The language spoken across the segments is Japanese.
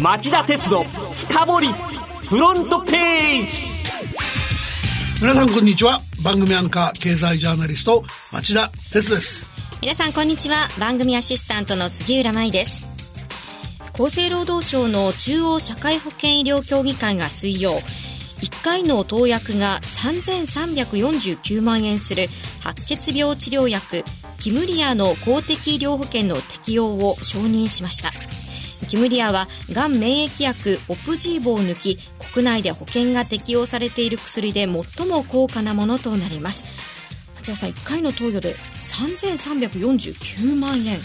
町田鉄の深掘りフロントページ。皆さんこんにちは。番組アンカー経済ジャーナリスト町田鉄です。皆さんこんにちは。番組アシスタントの杉浦舞です。厚生労働省の中央社会保険医療協議会が水曜。1回の投薬が3349万円する白血病治療薬キムリアの公的医療保険の適用を承認しましたキムリアはがん免疫薬オプジーボを抜き国内で保険が適用されている薬で最も高価なものとなります。町田さん1回の投与で3349万円、うん、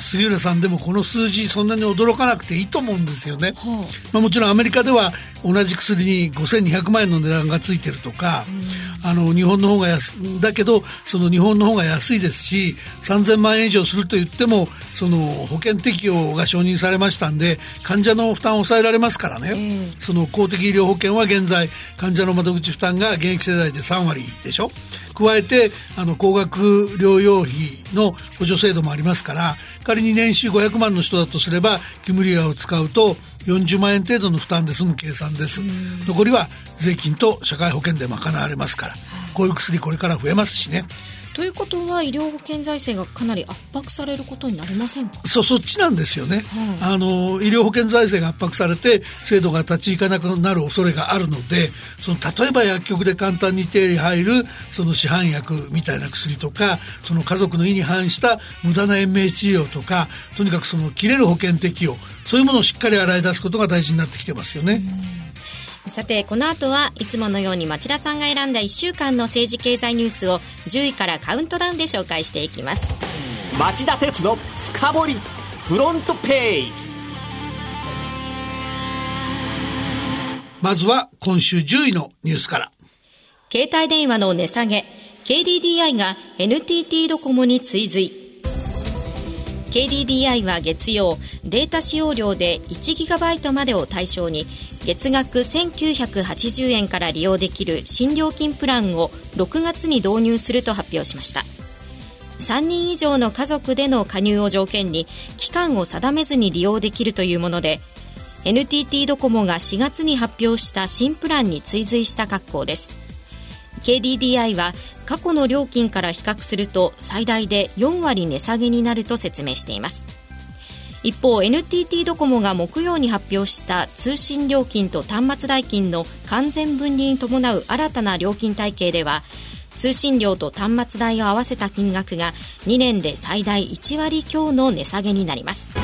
杉浦さんでもこの数字そんなに驚かなくていいと思うんですよね、はあ、まあ、もちろんアメリカでは同じ薬に5200万円の値段がついてるとか、うん、あの日本の方が安だけどその日本の方が安いですし3000万円以上すると言ってもその保険適用が承認されましたんで患者の負担を抑えられますからね、その公的医療保険は現在患者の窓口負担が現役世代で3割でしょ。加えてあの高額療養費の補助制度もありますから仮に年収500万の人だとすればキムリアを使うと40万円程度の負担で済む計算です。残りは税金と社会保険で賄われますから。こういう薬これから増えますしねということは医療保険財政がかなり圧迫されることになりませんか？そそっちなんですよね、はい、あの医療保険財政が圧迫されて制度が立ち行かなくなる恐れがあるのでその例えば薬局で簡単に手に入るその市販薬みたいな薬とかその家族の意に反した無駄な延命治療とかとにかくその切れる保険適用そういうものをしっかり洗い出すことが大事になってきてますよね。さてこの後はいつものように町田さんが選んだ1週間の政治経済ニュースを10位からカウントダウンで紹介していきます。町田鉄の深掘りフロントページ。まずは今週10位のニュースから。携帯電話の値下げ。KDDI が NTT ドコモに追随 KDDI は月曜データ使用量で 1GB までを対象に月額1980円から利用できる新料金プランを6月に導入すると発表しました。3人以上の家族での加入を条件に期間を定めずに利用できるというもので NTT ドコモが4月に発表した新プランに追随した格好です。KDDI は過去の料金から比較すると最大で4割値下げになると説明しています。一方 NTT ドコモが木曜に発表した通信料金と端末代金の完全分離に伴う新たな料金体系では通信料と端末代を合わせた金額が2年で最大1割強の値下げになります。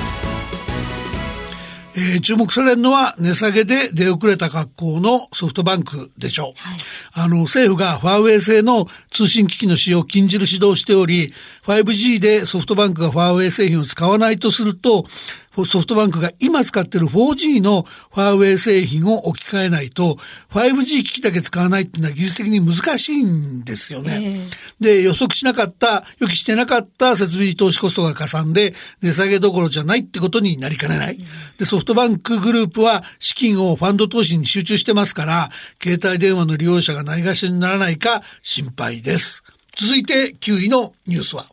えー、注目されるのは値下げで出遅れた格好のソフトバンクでしょう。はい、あの、政府がファーウェイ製の通信機器の使用を禁じる指導をしており、5G でソフトバンクがファーウェイ製品を使わないとすると、ソフトバンクが今使ってる 4G のファーウェイ製品を置き換えないと、5G 機器だけ使わないっていうのは技術的に難しいんですよね。えー、で、予測しなかった、予期してなかった設備投資コストがかさんで、値下げどころじゃないってことになりかねない。で、ソフトバンクグループは資金をファンド投資に集中してますから、携帯電話の利用者がないがしろにならないか心配です。続いて9位のニュースは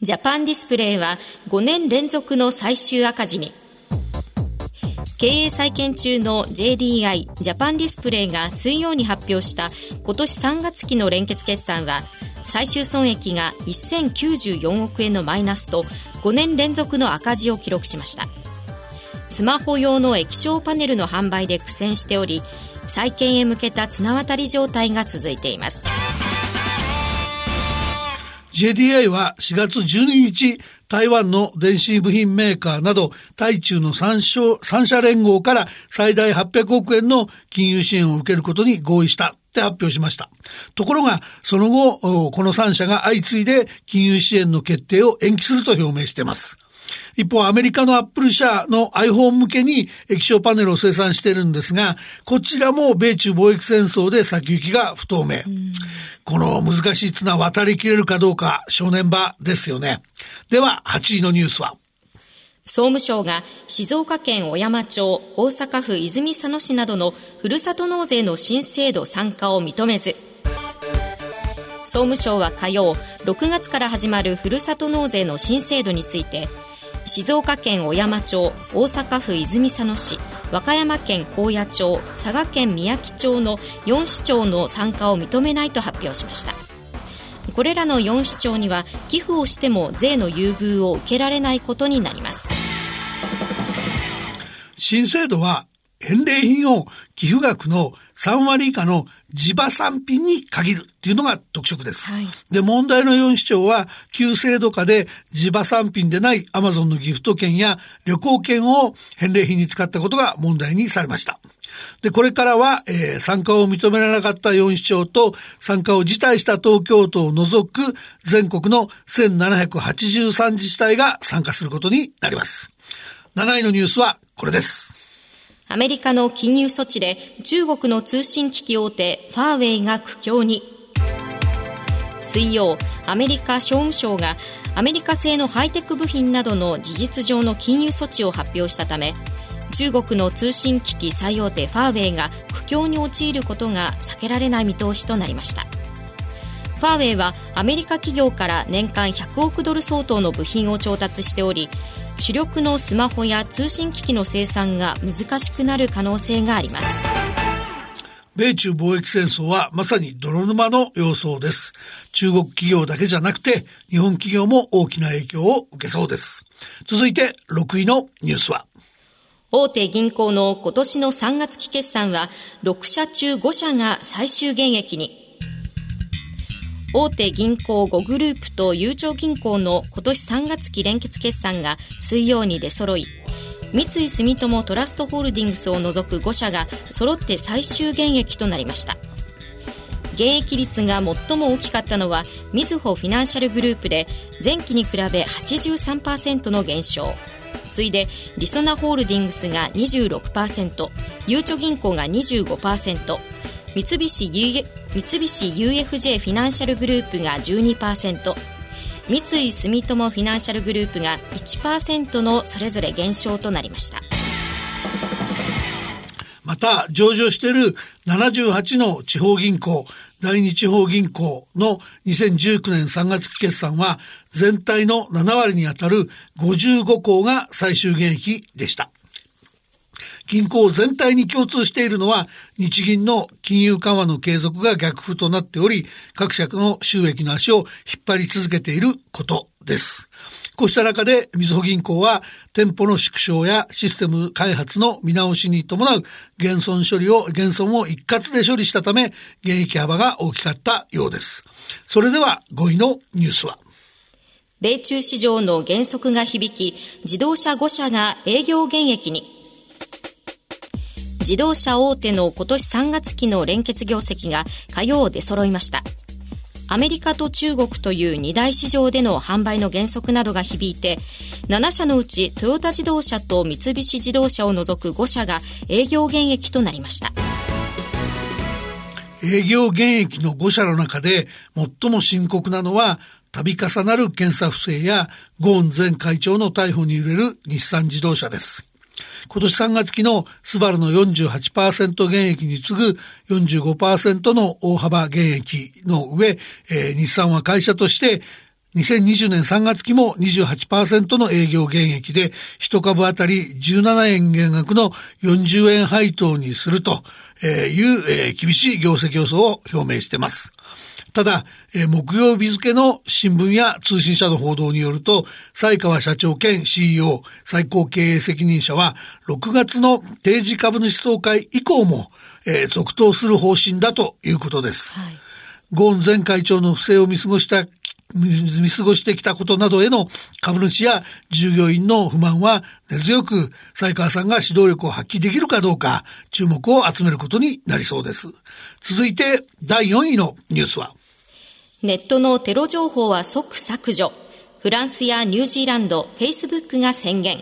ジャパンディスプレイは5年連続の最終赤字に。経営再建中の JDI ジャパンディスプレイが水曜に発表した今年3月期の連結決算は最終損益が1094億円のマイナスと5年連続の赤字を記録しました。スマホ用の液晶パネルの販売で苦戦しており再建へ向けた綱渡り状態が続いています。JDI は4月12日、台湾の電子部品メーカーなど、対中の三社連合から最大800億円の金融支援を受けることに合意したって発表しました。ところが、その後、この3社が相次いで金融支援の決定を延期すると表明しています。一方、アメリカのアップル社の iPhone 向けに液晶パネルを生産しているんですが、こちらも米中貿易戦争で先行きが不透明。この難しい綱渡りきれるかどうか正念場ですよね。では、8位のニュースは総務省が静岡県小山町、大阪府泉佐野市などのふるさと納税の新制度参加を認めず、総務省は火曜、6月から始まるふるさと納税の新制度について、静岡県小山町大阪府泉佐野市和歌山県高野町佐賀県みやき町の4市町の参加を認めないと発表しました。これらの4市町には寄付をしても税の優遇を受けられないことになります。新制度は返礼品を寄付額の3割以下の地場産品に限るっていうのが特色です。はい、で、問題の4市長は、旧制度下で地場産品でないアマゾンのギフト券や旅行券を返礼品に使ったことが問題にされました。で、これからは、えー、参加を認められなかった4市長と参加を辞退した東京都を除く全国の1783自治体が参加することになります。7位のニュースはこれです。アメリカの金融措置で中国の通信機器大手ファーウェイが苦境に。水曜アメリカ商務省がアメリカ製のハイテク部品などの事実上の金融措置を発表したため中国の通信機器最大手ファーウェイが苦境に陥ることが避けられない見通しとなりました。ファーウェイはアメリカ企業から年間100億ドル相当の部品を調達しており主力のスマホや通信機器の生産が難しくなる可能性があります米中貿易戦争はまさに泥沼の様相です。中国企業だけじゃなくて日本企業も大きな影響を受けそうです。続いて6位のニュースは大手銀行の今年の3月期決算は6社中5社が最終減益に大手銀行5グループとゆうちょ銀行の今年3月期連結決算が水曜に出揃い三井住友トラストホールディングスを除く5社が揃って最終減益となりました。減益率が最も大きかったのはみずほフィナンシャルグループで前期に比べ83%の減少。次いでりそなホールディングスが26%ゆうちょ銀行が25%三菱三菱 UFJ フィナンシャルグループが12%三井住友フィナンシャルグループが1%のそれぞれ減少となりましたまた上場している78の地方銀行第二地方銀行の2019年3月期決算は全体の7割にあたる55校が最終減益でした。銀行全体に共通しているのは、日銀の金融緩和の継続が逆風となっており、各社の収益の足を引っ張り続けていることです。こうした中で、みずほ銀行は、店舗の縮小やシステム開発の見直しに伴う減損処理を、減損を一括で処理したため、減益幅が大きかったようです。それでは5位のニュースは。米中市場の減速が響き、自動車5社が営業減益に。自動車大手の今年3月期の連結業績が火曜出揃いました。アメリカと中国という二大市場での販売の減速などが響いて、7社のうちトヨタ自動車と三菱自動車を除く5社が営業減益となりました。営業減益の5社の中で最も深刻なのは、度重なる検査不正やゴーン前会長の逮捕に揺れる日産自動車です。今年3月期のスバルの48%減益に次ぐ45%の大幅減益の上、えー、日産は会社として2020年3月期も28%の営業減益で、1株当たり17円減額の40円配当にするという厳しい業績予想を表明しています。ただ、えー、木曜日付の新聞や通信社の報道によると、西川社長兼 CEO 最高経営責任者は、6月の定時株主総会以降も、えー、続投する方針だということです。はい、ゴーン前会長の不正を見過ごした見過ごしてきたことなどへの株主や従業員の不満は根強く、西川さんが指導力を発揮できるかどうか、注目を集めることになりそうです。続いて、第4位のニュースは、ネットのテロ情報は即削除。フランスやニュージーランド、フェイスブックが宣言。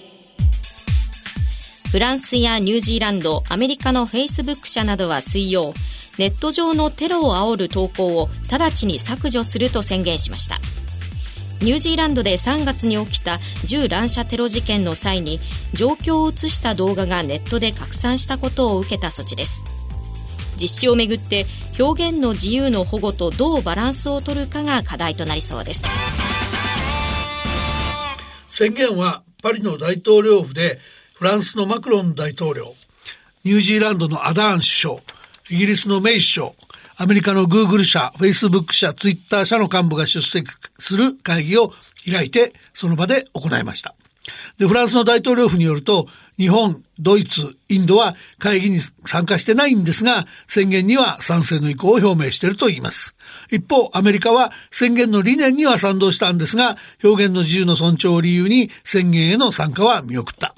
フランスやニュージーランド、アメリカのフェイスブック社などは水曜、ネット上のテロを煽る投稿を直ちに削除すると宣言しましたニュージーランドで3月に起きた銃乱射テロ事件の際に状況を映した動画がネットで拡散したことを受けた措置です実施をめぐって表現の自由の保護とどうバランスを取るかが課題となりそうです宣言はパリの大統領府でフランスのマクロン大統領、ニュージーランドのアダーン首相、イギリスのメイ首相、アメリカのグーグル社、フェイスブック社、ツイッター社の幹部が出席する会議を開いて、その場で行いました。で、フランスの大統領府によると、日本、ドイツ、インドは会議に参加してないんですが、宣言には賛成の意向を表明していると言います。一方、アメリカは宣言の理念には賛同したんですが、表現の自由の尊重を理由に宣言への参加は見送った。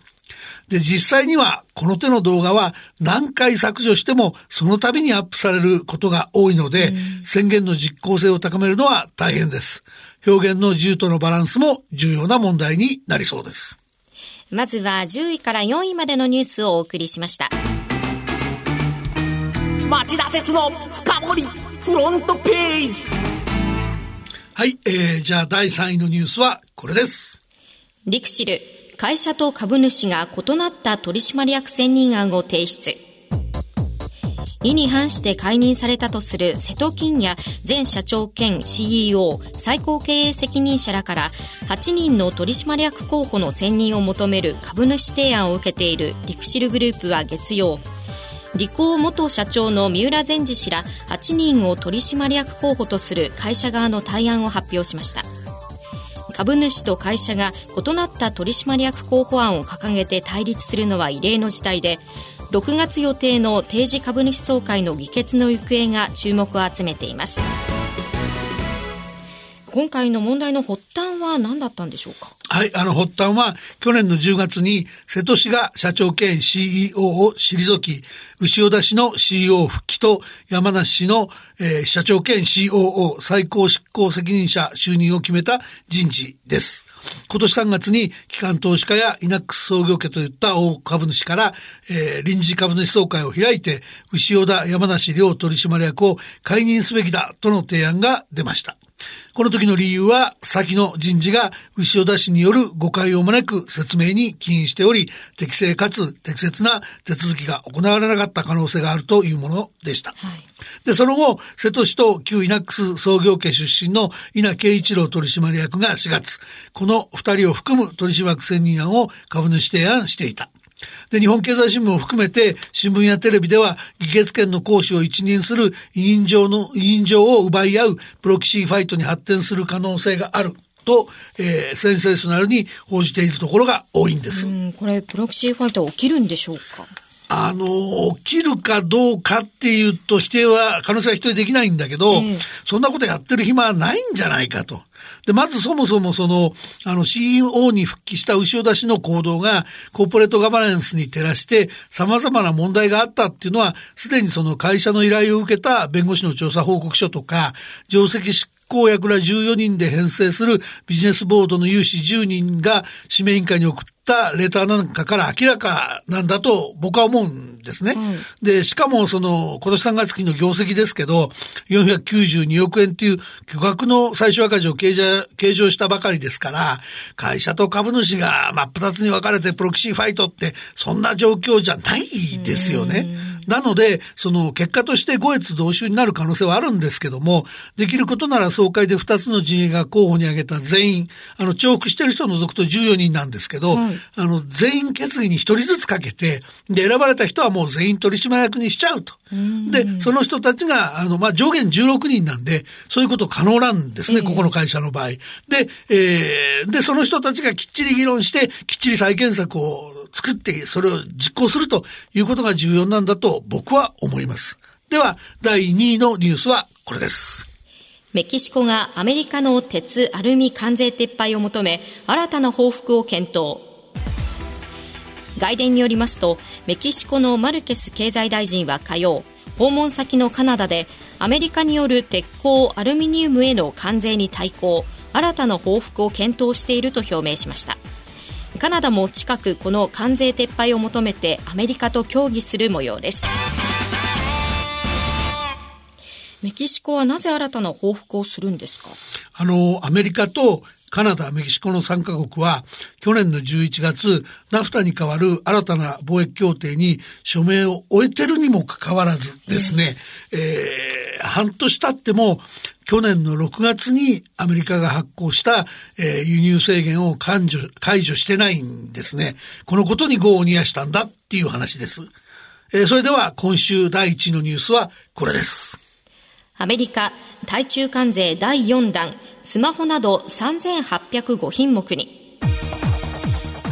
で、実際にはこの手の動画は何回削除してもその度にアップされることが多いので、宣言の実効性を高めるのは大変です。表現の自由とのバランスも重要な問題になりそうです。まずは10位から4位までのニュースをお送りしました。町田鉄の深掘りフロントページはい、えー、じゃあ第3位のニュースはこれです。リクシル会社と株主が異なった取締役選任案を提出。意に反して解任されたとする瀬戸金也前社長兼 CEO 最高経営責任者らから8人の取締役候補の選任を求める株主提案を受けているリクシルグループは月曜理工元社長の三浦善治氏ら8人を取締役候補とする会社側の対案を発表しました株主と会社が異なった取締役候補案を掲げて対立するのは異例の事態で6月予定の定時株主総会の議決の行方が注目を集めています。今回の問題の発端は何だったんでしょうか？はい、あの発端は去年の10月に瀬戸市が社長兼 CEO を退き、牛田市の CEO 復帰と山梨市の、えー、社長兼 COO 最高執行責任者就任を決めた人事です。今年3月に機関投資家やイナックス創業家といった大株主から、えー、臨時株主総会を開いて、牛尾田山梨両取締役を解任すべきだとの提案が出ました。この時の理由は、先の人事が牛尾田氏による誤解を招く説明に起因しており、適正かつ適切な手続きが行われなかった可能性があるというものでした。はい、で、その後、瀬戸市と旧イナックス創業家出身の稲慶一郎取締役が4月、この二人を含む取締役選任案を株主提案していた。で、日本経済新聞を含めて、新聞やテレビでは、議決権の行使を一任する委員長の、委員長を奪い合うproxy fight に発展する可能性がある。と、えー、センセーショナルに報じているところが多いんです。これ、 proxy fight は起きるんでしょうか？あの、起きるかどうかっていうと否定は、可能性は否定できないんだけど、えー、そんなことやってる暇はないんじゃないかと。で、まずそもそもその、あの CEO に復帰した潮田氏の行動がコーポレートガバナンスに照らして様々な問題があったっていうのは、すでにその会社の依頼を受けた弁護士の調査報告書とか、上席執行役ら14人で編成する business board の有志10人が指名委員会に送ったレターなんかから明らかなんだと僕は思うんですね。で、しかもその今年3月期の業績ですけど、492億円っていう巨額の最終赤字を計上したばかりですから、会社と株主が真っ二つに分かれて proxy fight ってそんな状況じゃないですよね。なので、その結果として五越同州になる可能性はあるんですけども、できることなら総会で2つの陣営が候補に挙げた全員、あの、重複してる人を除くと14人なんですけど、はい、あの、全員決議に1人ずつかけて、で、選ばれた人はもう全員取締役にしちゃうと。で、その人たちが、あの、まあ、上限16人なんで、そういうこと可能なんですね、えー、ここの会社の場合。で、えー、で、その人たちがきっちり議論して、きっちり再建策を作って、それを実行するということが重要なんだと僕は思います。では、第2位のニュースはこれです。メキシコがアメリカの鉄アルミ関税撤廃を求め、新たな報復を検討。外伝によりますと、メキシコのマルケス経済大臣は火曜、訪問先のカナダで、アメリカによる鉄鋼アルミニウムへの関税に対抗、新たな報復を検討していると表明しました。カナダも近くこの関税撤廃を求めてアメリカと協議する模様です。メキシコはなぜ新たな報復をするんですか？あの、アメリカとカナダ、メキシコの3カ国は、去年の11月、ナフタに代わる新たな貿易協定に署名を終えてるにもかかわらずですね、えー、えー、半年経っても、去年の6月にアメリカが発行した、えー、輸入制限を解除解除してないんですね。このことに業を煮やしたんだっていう話です。えー、それでは今週第1のニュースはこれです。アメリカ、対中関税第4弾、スマホなど3805品目に。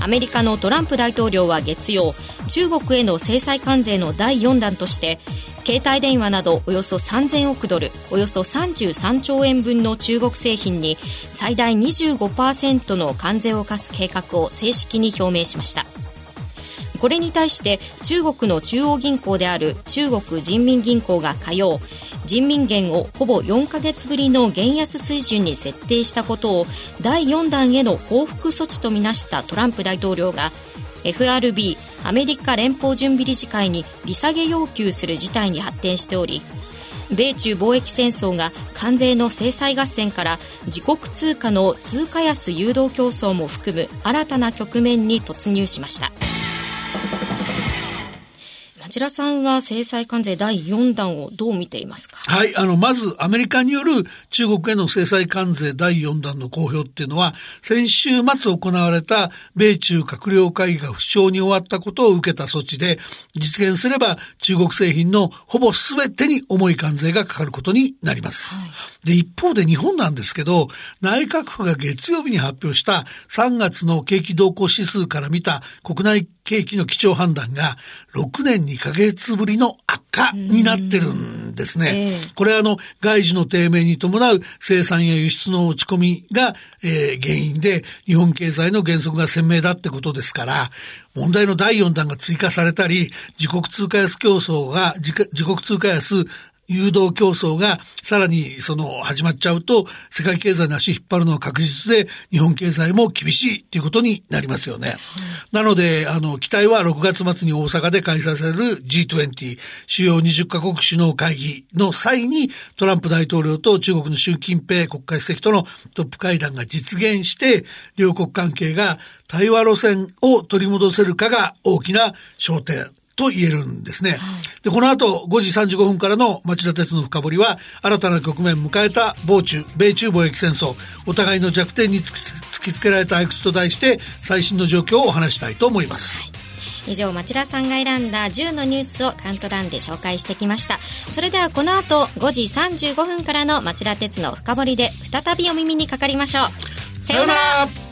アメリカのトランプ大統領は月曜、中国への制裁関税の第4弾として携帯電話などおよそ3000億ドルおよそ33兆円分の中国製品に最大25%の関税を課す計画を正式に表明しました。これに対して中国の中央銀行である中国人民銀行が火曜人民元をほぼ4ヶ月ぶりの元安水準に設定したことを第4弾への報復措置とみなしたトランプ大統領が FRB アメリカ連邦準備理事会に利下げ要求する事態に発展しており米中貿易戦争が関税の制裁合戦から自国通貨の通貨安誘導競争も含む新たな局面に突入しました。町田さんは制裁関税第4弾をどう見ていますか？はい、あの、まずアメリカによる中国への制裁関税第4弾の公表っていうのは、先週末行われた米中閣僚会議が不詳に終わったことを受けた措置で、実現すれば中国製品のほぼ全てに重い関税がかかることになります。はい、で、一方で日本なんですけど、内閣府が月曜日に発表した3月の景気動向指数から見た国内景気の基調判断が6年2ヶ月ぶりの悪化になってるんですね。これはあの外需の低迷に伴う生産や輸出の落ち込みが、えー、原因で日本経済の減速が鮮明だってことですから、問題の第4弾が追加されたり、自国通貨安競争が、自国通貨安誘導競争がさらにその始まっちゃうと世界経済の足引っ張るのは確実で日本経済も厳しいっていうことになりますよね。なのであの期待は6月末に大阪で開催される G20 主要20カ国首脳会議の際にトランプ大統領と中国の習近平国家主席とのトップ会談が実現して両国関係が対話路線を取り戻せるかが大きな焦点と言えるんですね。はい、で、この後5時35分からの町田鉄の深掘りは、新たな局面迎えた防中、米中貿易戦争、お互いの弱点に突きつけられたいくつと題して、最新の状況をお話したいと思います。以上町田さんが選んだ10のニュースをカウントダウンで紹介してきました。それではこの後5時35分からの町田鉄の深掘りで再びお耳にかかりましょう。さようなら